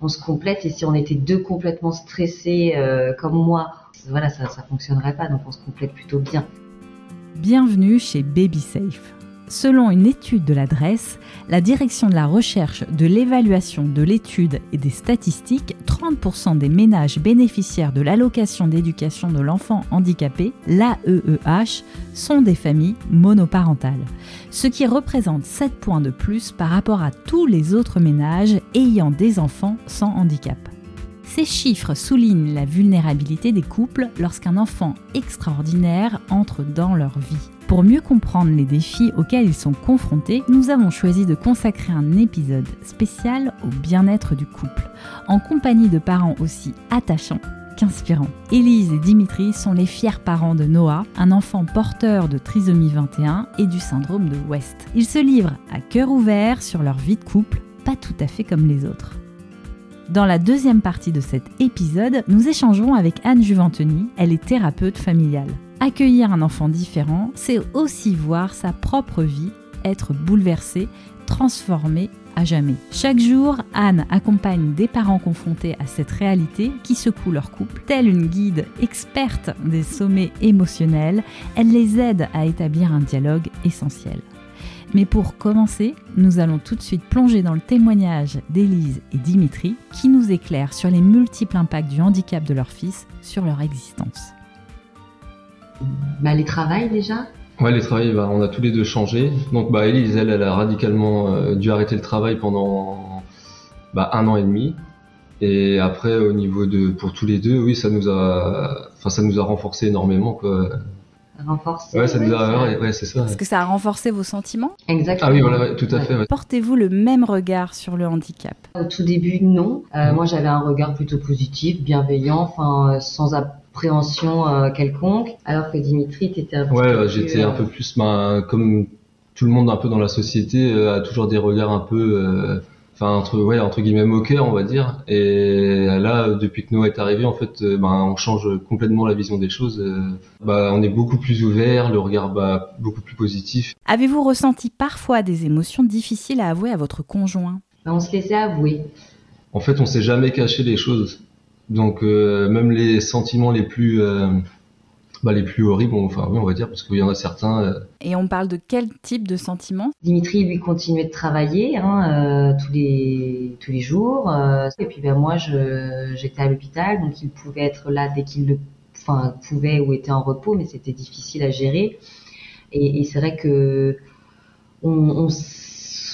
on se complète et si on était deux complètement stressés euh, comme moi, voilà, ça ne fonctionnerait pas, donc on se complète plutôt bien. Bienvenue chez Baby Safe. Selon une étude de l'adresse, la direction de la recherche, de l'évaluation, de l'étude et des statistiques, 30% des ménages bénéficiaires de l'allocation d'éducation de l'enfant handicapé, l'AEEH, sont des familles monoparentales, ce qui représente 7 points de plus par rapport à tous les autres ménages ayant des enfants sans handicap. Ces chiffres soulignent la vulnérabilité des couples lorsqu'un enfant extraordinaire entre dans leur vie. Pour mieux comprendre les défis auxquels ils sont confrontés, nous avons choisi de consacrer un épisode spécial au bien-être du couple, en compagnie de parents aussi attachants qu'inspirants. Élise et Dimitri sont les fiers parents de Noah, un enfant porteur de trisomie 21 et du syndrome de West. Ils se livrent à cœur ouvert sur leur vie de couple, pas tout à fait comme les autres. Dans la deuxième partie de cet épisode, nous échangerons avec Anne Juventeny, elle est thérapeute familiale. Accueillir un enfant différent, c'est aussi voir sa propre vie être bouleversée, transformée à jamais. Chaque jour, Anne accompagne des parents confrontés à cette réalité qui secoue leur couple. Telle une guide experte des sommets émotionnels, elle les aide à établir un dialogue essentiel. Mais pour commencer, nous allons tout de suite plonger dans le témoignage d'Élise et Dimitri qui nous éclairent sur les multiples impacts du handicap de leur fils sur leur existence. Bah, les travails déjà Ouais, les travails, bah, on a tous les deux changé. Donc, bah, Elise, elle, elle a radicalement euh, dû arrêter le travail pendant bah, un an et demi. Et après, au niveau de, pour tous les deux, oui, ça nous a, enfin, ça nous a renforcé énormément, quoi. Renforcé. Ouais, ça nous a, ouais, c'est ça. Est-ce que ça a renforcé vos sentiments Exactement. Ah oui, voilà, tout à fait. Portez-vous le même regard sur le handicap? Au tout début, non. Euh, moi, j'avais un regard plutôt positif, bienveillant, enfin, euh, sans euh, quelconque, alors que Dimitri, était un peu Ouais, plus, j'étais euh, un peu plus, ben, comme tout le monde un peu dans la société, euh, a toujours des regards un peu, euh, enfin entre, ouais, entre guillemets moqueurs, on va dire. Et là, depuis que Noah est arrivé, en fait, euh, ben, on change complètement la vision des choses. euh, bah, on est beaucoup plus ouvert, le regard bah, beaucoup plus positif. Avez-vous ressenti parfois des émotions difficiles à avouer à votre conjoint? Bah, on se laissait avouer. En fait, on s'est jamais caché les choses. Donc euh, même les sentiments les plus, euh, bah, les plus horribles, enfin oui, on va dire, parce qu'il y en a certains. euh, Et on parle de quel type de sentiments? Dimitri, lui, continuait de travailler hein, euh, tous les tous les jours. euh, et puis ben moi, j'étais à l'hôpital, donc il pouvait être là dès qu'il le, enfin pouvait ou était en repos, mais c'était difficile à gérer. Et, et c'est vrai que on,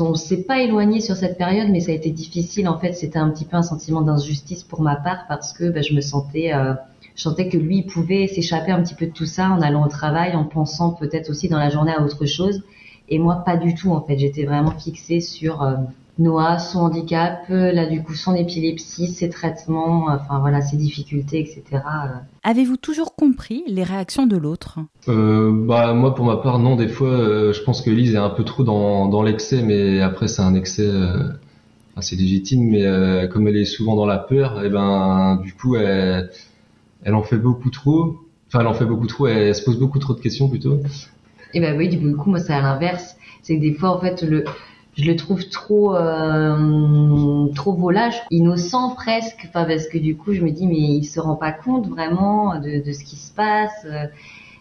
on s'est pas éloigné sur cette période, mais ça a été difficile. En fait, c'était un petit peu un sentiment d'injustice pour ma part parce que ben, je me sentais euh, je sentais que lui pouvait s'échapper un petit peu de tout ça en allant au travail, en pensant peut-être aussi dans la journée à autre chose. Et moi, pas du tout, en fait. J'étais vraiment fixée sur euh, Noah, son handicap, euh, là, du coup, son épilepsie, ses traitements, enfin, voilà, ses difficultés, etc. euh. Avez-vous toujours compris les réactions de l'autre? Euh, bah moi pour ma part non des fois euh, je pense que Lise est un peu trop dans, dans l'excès mais après c'est un excès euh, c'est légitime mais euh, comme elle est souvent dans la peur et ben du coup elle, elle en fait beaucoup trop enfin elle en fait beaucoup trop elle, se pose beaucoup trop de questions plutôt Et ben oui, du coup, moi, c'est à l'inverse. C'est que des fois, en fait, le, je le trouve trop, euh, trop volage, innocent presque. Enfin, parce que du coup, je me dis, mais il se rend pas compte vraiment de, de ce qui se passe.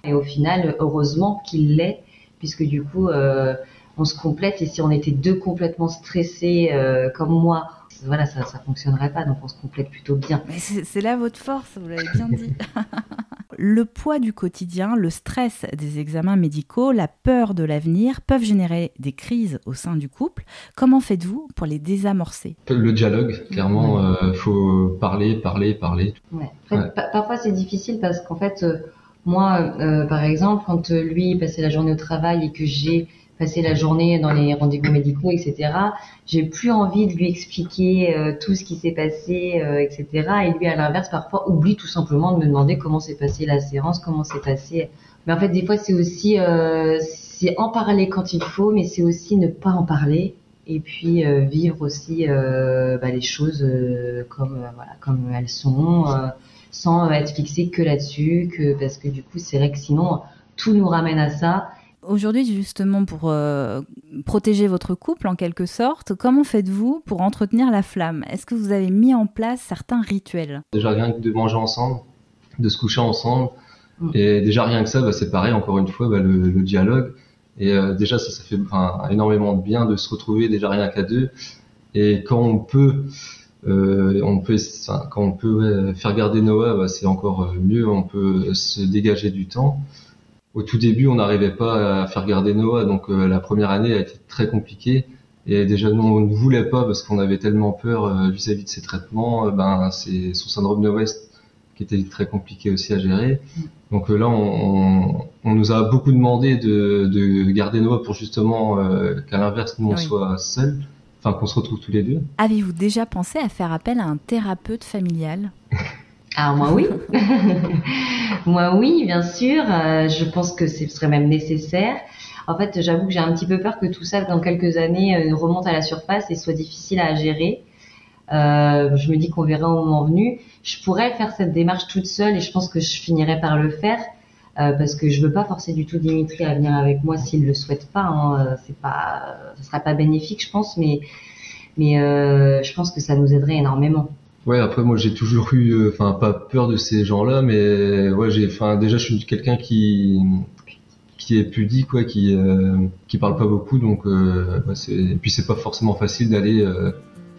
Et au final, heureusement qu'il l'est, puisque du coup, euh, on se complète. Et si on était deux complètement stressés euh, comme moi, voilà, ça, ça fonctionnerait pas. Donc, on se complète plutôt bien. Mais c'est là votre force, vous l'avez bien dit. le poids du quotidien, le stress des examens médicaux, la peur de l'avenir peuvent générer des crises au sein du couple. Comment faites-vous pour les désamorcer? Le dialogue clairement euh, faut parler parler parler Ouais. En fait, Ouais. pa- parfois c'est difficile parce qu'en fait, euh, moi, euh, par exemple, quand euh, lui passait la journée au travail et que j'ai passé la journée dans les rendez-vous médicaux, etc., j'ai plus envie de lui expliquer euh, tout ce qui s'est passé, euh, etc. Et lui, à l'inverse, parfois oublie tout simplement de me demander comment s'est passée la séance, comment s'est passé. Mais en fait, des fois, c'est aussi, euh, c'est en parler quand il faut, mais c'est aussi ne pas en parler et puis vivre aussi bah, les choses comme voilà comme elles sont sans être fixé que là-dessus que parce que du coup c'est vrai que sinon tout nous ramène à ça Aujourd'hui, justement, pour euh, protéger votre couple en quelque sorte, comment faites-vous pour entretenir la flamme? Est-ce que vous avez mis en place certains rituels? Déjà rien que de manger ensemble, de se coucher ensemble, mm. et déjà rien que ça, bah, c'est pareil, encore une fois, bah, le, dialogue. Et euh, déjà ça, ça fait énormément de bien de se retrouver déjà rien qu'à deux. Et quand on peut, euh, on peut, quand on peut faire garder Noah, bah, c'est encore mieux. On peut se dégager du temps au tout début, on n'arrivait pas à faire garder Noah, donc euh, la première année a été très compliquée. Et déjà, nous, on ne voulait pas parce qu'on avait tellement peur euh, vis-à-vis de ces traitements. Euh, ben, c'est son syndrome de West qui était très compliqué aussi à gérer. Donc là, on, on, nous a beaucoup demandé de, de garder Noah pour justement qu'à l'inverse, nous, on soit seuls, enfin qu'on se retrouve tous les deux. Avez-vous déjà pensé à faire appel à un thérapeute familial? Ah moi oui, moi oui, bien sûr. Euh, je pense que ce serait même nécessaire. En fait, j'avoue que j'ai un petit peu peur que tout ça, dans quelques années, euh, remonte à la surface et soit difficile à gérer. Euh, je me dis qu'on verra au moment venu. Je pourrais faire cette démarche toute seule et je pense que je finirai par le faire parce que je veux pas forcer du tout Dimitri à venir avec moi s'il le souhaite pas. Hein. C'est pas, ça sera pas bénéfique, je pense, mais mais je pense que ça nous aiderait énormément. Ouais, après moi j'ai toujours eu, euh, enfin pas peur de ces gens-là, mais ouais j'ai, enfin déjà je suis quelqu'un qui qui est pudique, quoi, qui euh, qui parle pas beaucoup, donc euh, c'est, et puis c'est pas forcément facile d'aller, euh,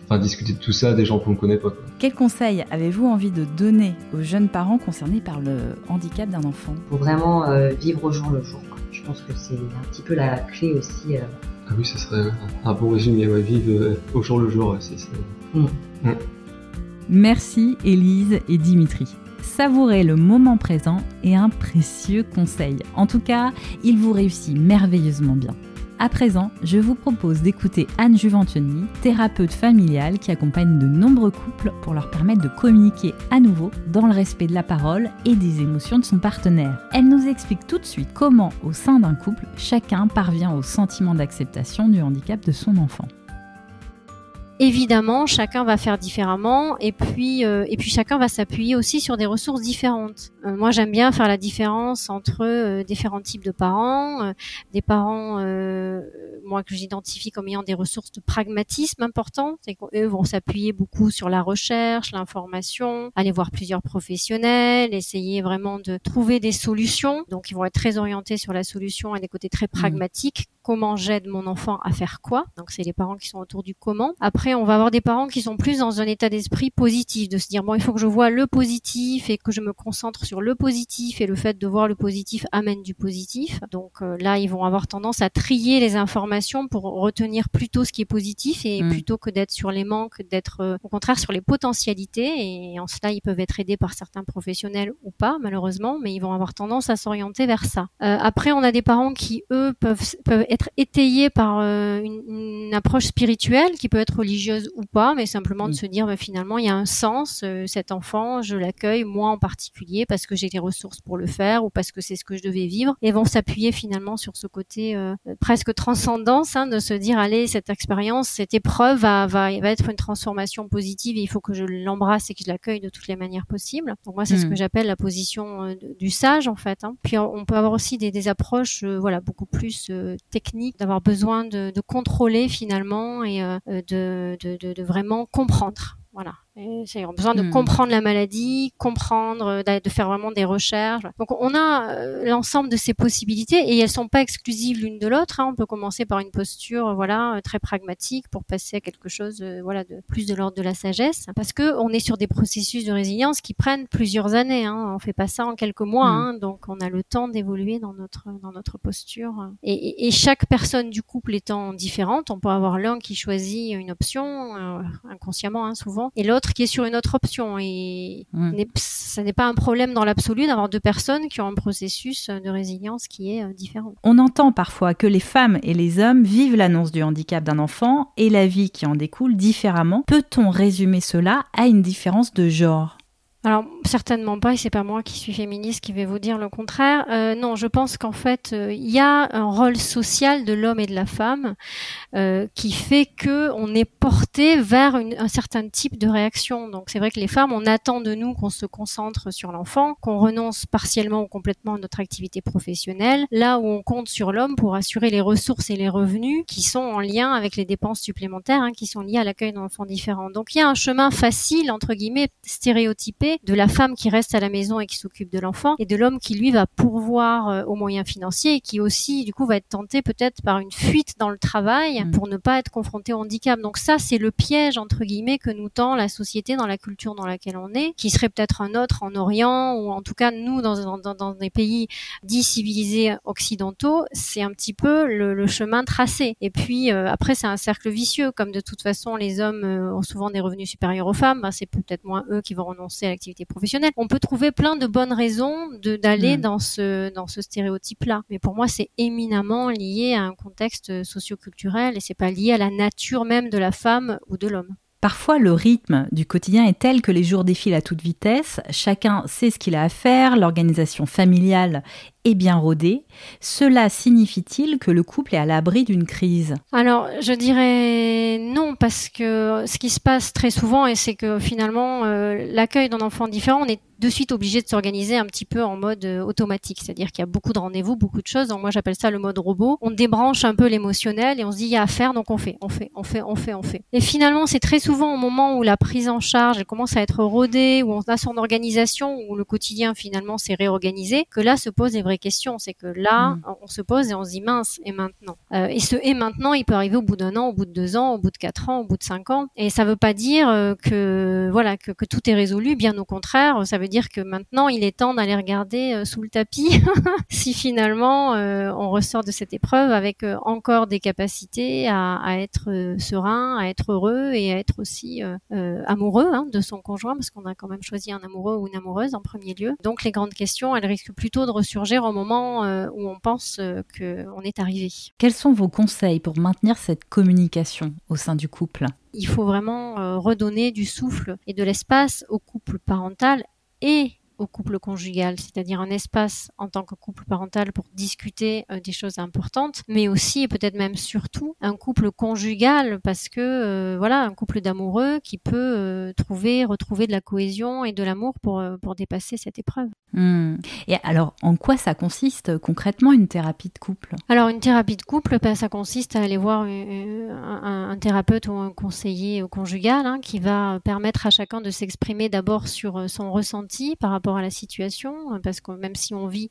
enfin discuter de tout ça des gens qu'on ne connaît pas. Quoi. Quel conseil avez-vous envie de donner aux jeunes parents concernés par le handicap d'un enfant? Faut vraiment vivre au jour le jour. Quoi. Je pense que c'est un petit peu la clé aussi. Ah oui, ce serait un bon résumé, ouais, vivre au jour le jour, c'est. Mm. Mm. Merci Élise et Dimitri. Savourez le moment présent et un précieux conseil. En tout cas, il vous réussit merveilleusement bien. À présent, je vous propose d'écouter Anne Juventini, thérapeute familiale qui accompagne de nombreux couples pour leur permettre de communiquer à nouveau dans le respect de la parole et des émotions de son partenaire. Elle nous explique tout de suite comment, au sein d'un couple, chacun parvient au sentiment d'acceptation du handicap de son enfant. Évidemment, chacun va faire différemment et puis euh, et puis chacun va s'appuyer aussi sur des ressources différentes. Euh, moi, j'aime bien faire la différence entre euh, différents types de parents, des parents moi que j'identifie comme ayant des ressources de pragmatisme importantes et qu'eux vont s'appuyer beaucoup sur la recherche, l'information, aller voir plusieurs professionnels, essayer vraiment de trouver des solutions. Donc ils vont être très orientés sur la solution et des côtés très mmh. pragmatiques. Comment j'aide mon enfant à faire quoi? Donc c'est les parents qui sont autour du comment. Après après, on va avoir des parents qui sont plus dans un état d'esprit positif, de se dire bon, il faut que je vois le positif et que je me concentre sur le positif et le fait de voir le positif amène du positif. Donc euh, là, ils vont avoir tendance à trier les informations pour retenir plutôt ce qui est positif et mm. plutôt que d'être sur les manques, d'être euh, au contraire sur les potentialités. Et en cela, ils peuvent être aidés par certains professionnels ou pas, malheureusement, mais ils vont avoir tendance à s'orienter vers ça. Euh, après, on a des parents qui eux peuvent peuvent être étayés par une, une approche spirituelle qui peut être religieuse ou pas, mais simplement de mm. se dire bah, finalement il y a un sens, euh, cet enfant, je l'accueille moi en particulier parce que j'ai les ressources pour le faire ou parce que c'est ce que je devais vivre et vont s'appuyer finalement sur ce côté euh, presque transcendance hein, de se dire allez cette expérience, cette épreuve va, va, va être une transformation positive et il faut que je l'embrasse et que je l'accueille de toutes les manières possibles. Donc moi c'est ce mm. que j'appelle la position euh, du sage en fait. Hein. Puis on peut avoir aussi des, des approches voilà beaucoup plus techniques, d'avoir besoin de, de, contrôler finalement et de, de vraiment comprendre. Voilà. Ont besoin de hmm. comprendre la maladie, comprendre, euh, de faire vraiment des recherches. Donc on a euh, l'ensemble de ces possibilités et elles sont pas exclusives l'une de l'autre. Hein. On peut commencer par une posture, euh, voilà, très pragmatique pour passer à quelque chose, voilà, de plus de l'ordre de la sagesse, parce que on est sur des processus de résilience qui prennent plusieurs années. Hein. On fait pas ça en quelques mois, hmm. hein. donc on a le temps d'évoluer dans notre dans notre posture. Et, et, chaque personne du couple étant différente, on peut avoir l'un qui choisit une option inconsciemment, hein, souvent, et l'autre qui est sur une autre option. Et ça n'est pas un problème dans l'absolu d'avoir deux personnes qui ont un processus de résilience qui est euh, différent. On entend parfois que les femmes et les hommes vivent l'annonce du handicap d'un enfant et la vie qui en découle différemment. Peut-on résumer cela à une différence de genre? Alors certainement pas, et c'est pas moi qui suis féministe qui vais vous dire le contraire. Euh, non, je pense qu'en fait, euh, il y a un rôle social de l'homme et de la femme euh, qui fait que on est porté vers un certain type de réaction. Donc c'est vrai que les femmes, on attend de nous qu'on se concentre sur l'enfant, qu'on renonce partiellement ou complètement à notre activité professionnelle, là où on compte sur l'homme pour assurer les ressources et les revenus qui sont en lien avec les dépenses supplémentaires, hein, qui sont liées à l'accueil d'enfants différents. Donc il y a un chemin facile entre guillemets stéréotypé de la femme qui reste à la maison et qui s'occupe de l'enfant et de l'homme qui lui va pourvoir euh, aux moyens financiers et qui aussi du coup va être tenté peut-être par une fuite dans le travail mm. pour ne pas être confronté au handicap. Donc ça c'est le piège entre guillemets que nous tend la société dans la culture dans laquelle on est, qui serait peut-être un autre en Orient ou en tout cas nous dans, dans, dans des pays dits civilisés occidentaux, c'est un petit peu le, le, chemin tracé. Et puis euh, après c'est un cercle vicieux comme de toute façon les hommes euh, ont souvent des revenus supérieurs aux femmes, ben, c'est peut-être moins eux qui vont renoncer à l'activité professionnelle. On peut trouver plein de bonnes raisons d'aller mm. dans ce dans ce stéréotype-là. Mais pour moi, c'est éminemment lié à un contexte socioculturel et c'est pas lié à la nature même de la femme ou de l'homme. Parfois, le rythme du quotidien est tel que les jours défilent à toute vitesse, chacun sait ce qu'il a à faire, l'organisation familiale est bien rodée. Cela signifie-t-il que le couple est à l'abri d'une crise? Alors, je dirais non, parce que ce qui se passe très souvent, et c'est que finalement, euh, l'accueil d'un enfant différent, on est de suite obligé de s'organiser un petit peu en mode euh, automatique, c'est-à-dire qu'il y a beaucoup de rendez-vous, beaucoup de choses. Moi j'appelle ça le mode robot. On débranche un peu l'émotionnel et on se dit il y a à faire, donc on fait, on fait, on fait, on fait, on fait. Et finalement c'est très souvent au moment où la prise en charge elle commence à être rodée, où on a son organisation, où le quotidien finalement s'est réorganisé, que là se posent les vraies questions. C'est que là mm. on se pose et on se dit mince et maintenant? Euh, et ce et maintenant il peut arriver au bout d'un an, au bout de deux ans, au bout de quatre ans, au bout de cinq ans. Et ça veut pas dire euh, que voilà que, que tout est résolu. Bien au contraire, ça veut dire que maintenant il est temps d'aller regarder euh, sous le tapis si finalement euh, on ressort de cette épreuve avec encore des capacités à, être serein, à être heureux et à être aussi amoureux hein, de son conjoint parce qu'on a quand même choisi un amoureux ou une amoureuse en premier lieu. Donc les grandes questions, elles risquent plutôt de ressurgir au moment où on pense qu'on est arrivé. Quels sont vos conseils pour maintenir cette communication au sein du couple? Il faut vraiment redonner du souffle et de l'espace au couple parental et au couple conjugal, c'est-à-dire un espace en tant que couple parental pour discuter euh, des choses importantes, mais aussi et peut-être même surtout un couple conjugal parce que euh, voilà un couple d'amoureux qui peut euh, trouver retrouver de la cohésion et de l'amour pour pour dépasser cette épreuve. Hmm. Et alors en quoi ça consiste concrètement une thérapie de couple? Alors une thérapie de couple, ben, ça consiste à aller voir un, un, thérapeute ou un conseiller conjugal hein, qui va permettre à chacun de s'exprimer d'abord sur son ressenti par rapport à la situation, hein, parce que même si on vit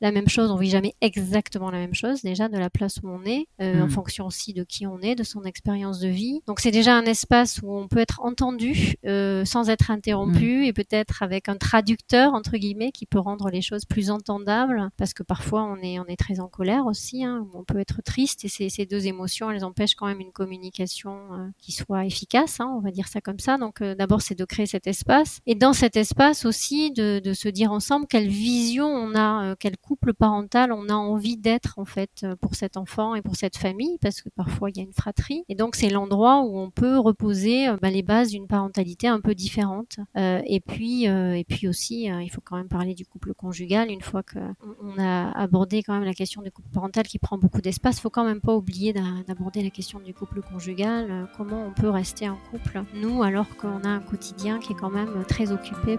la même chose, on vit jamais exactement la même chose, déjà de la place où on est, euh, en hmm. fonction aussi de qui on est, de son expérience de vie. Donc c'est déjà un espace où on peut être entendu euh, sans être interrompu hmm. et peut-être avec un traducteur entre guillemets qui peut rendre les choses plus entendables, parce que parfois on est on est très en colère aussi, hein, on peut être triste et ces, ces deux émotions elles empêchent quand même une communication euh, qui soit efficace, hein, on va dire ça comme ça. Donc d'abord c'est de créer cet espace et dans cet espace aussi de de, se dire ensemble quelle vision on a, euh, quel couple parental on a envie d'être en fait euh, pour cet enfant et pour cette famille, parce que parfois il y a une fratrie. Et donc c'est l'endroit où on peut reposer euh, bah, les bases d'une parentalité un peu différente. et puis et puis aussi, il faut quand même parler du couple conjugal. Une fois que on a abordé quand même la question du couple parental qui prend beaucoup d'espace, faut quand même pas oublier d'aborder la question du couple conjugal. comment on peut rester un couple nous alors qu'on a un quotidien qui est quand même très occupé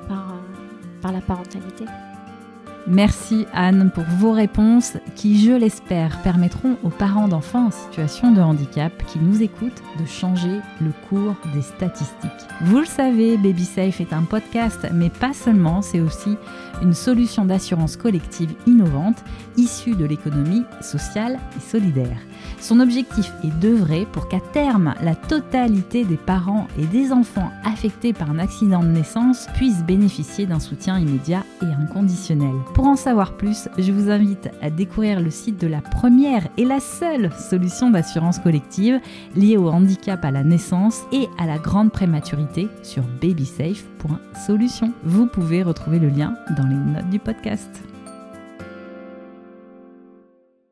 la parentalité. Merci Anne pour vos réponses qui, je l'espère, permettront aux parents d'enfants en situation de handicap qui nous écoutent de changer le cours des statistiques. Vous le savez, Baby Safe est un podcast, mais pas seulement, c'est aussi une solution d'assurance collective innovante issue de l'économie sociale et solidaire. Son objectif est d'œuvrer pour qu'à terme, la totalité des parents et des enfants affectés par un accident de naissance puissent bénéficier d'un soutien immédiat et inconditionnel. Pour en savoir plus, je vous invite à découvrir le site de la première et la seule solution d'assurance collective liée au handicap à la naissance et à la grande prématurité sur babysafe.solution. Vous pouvez retrouver le lien dans les notes du podcast.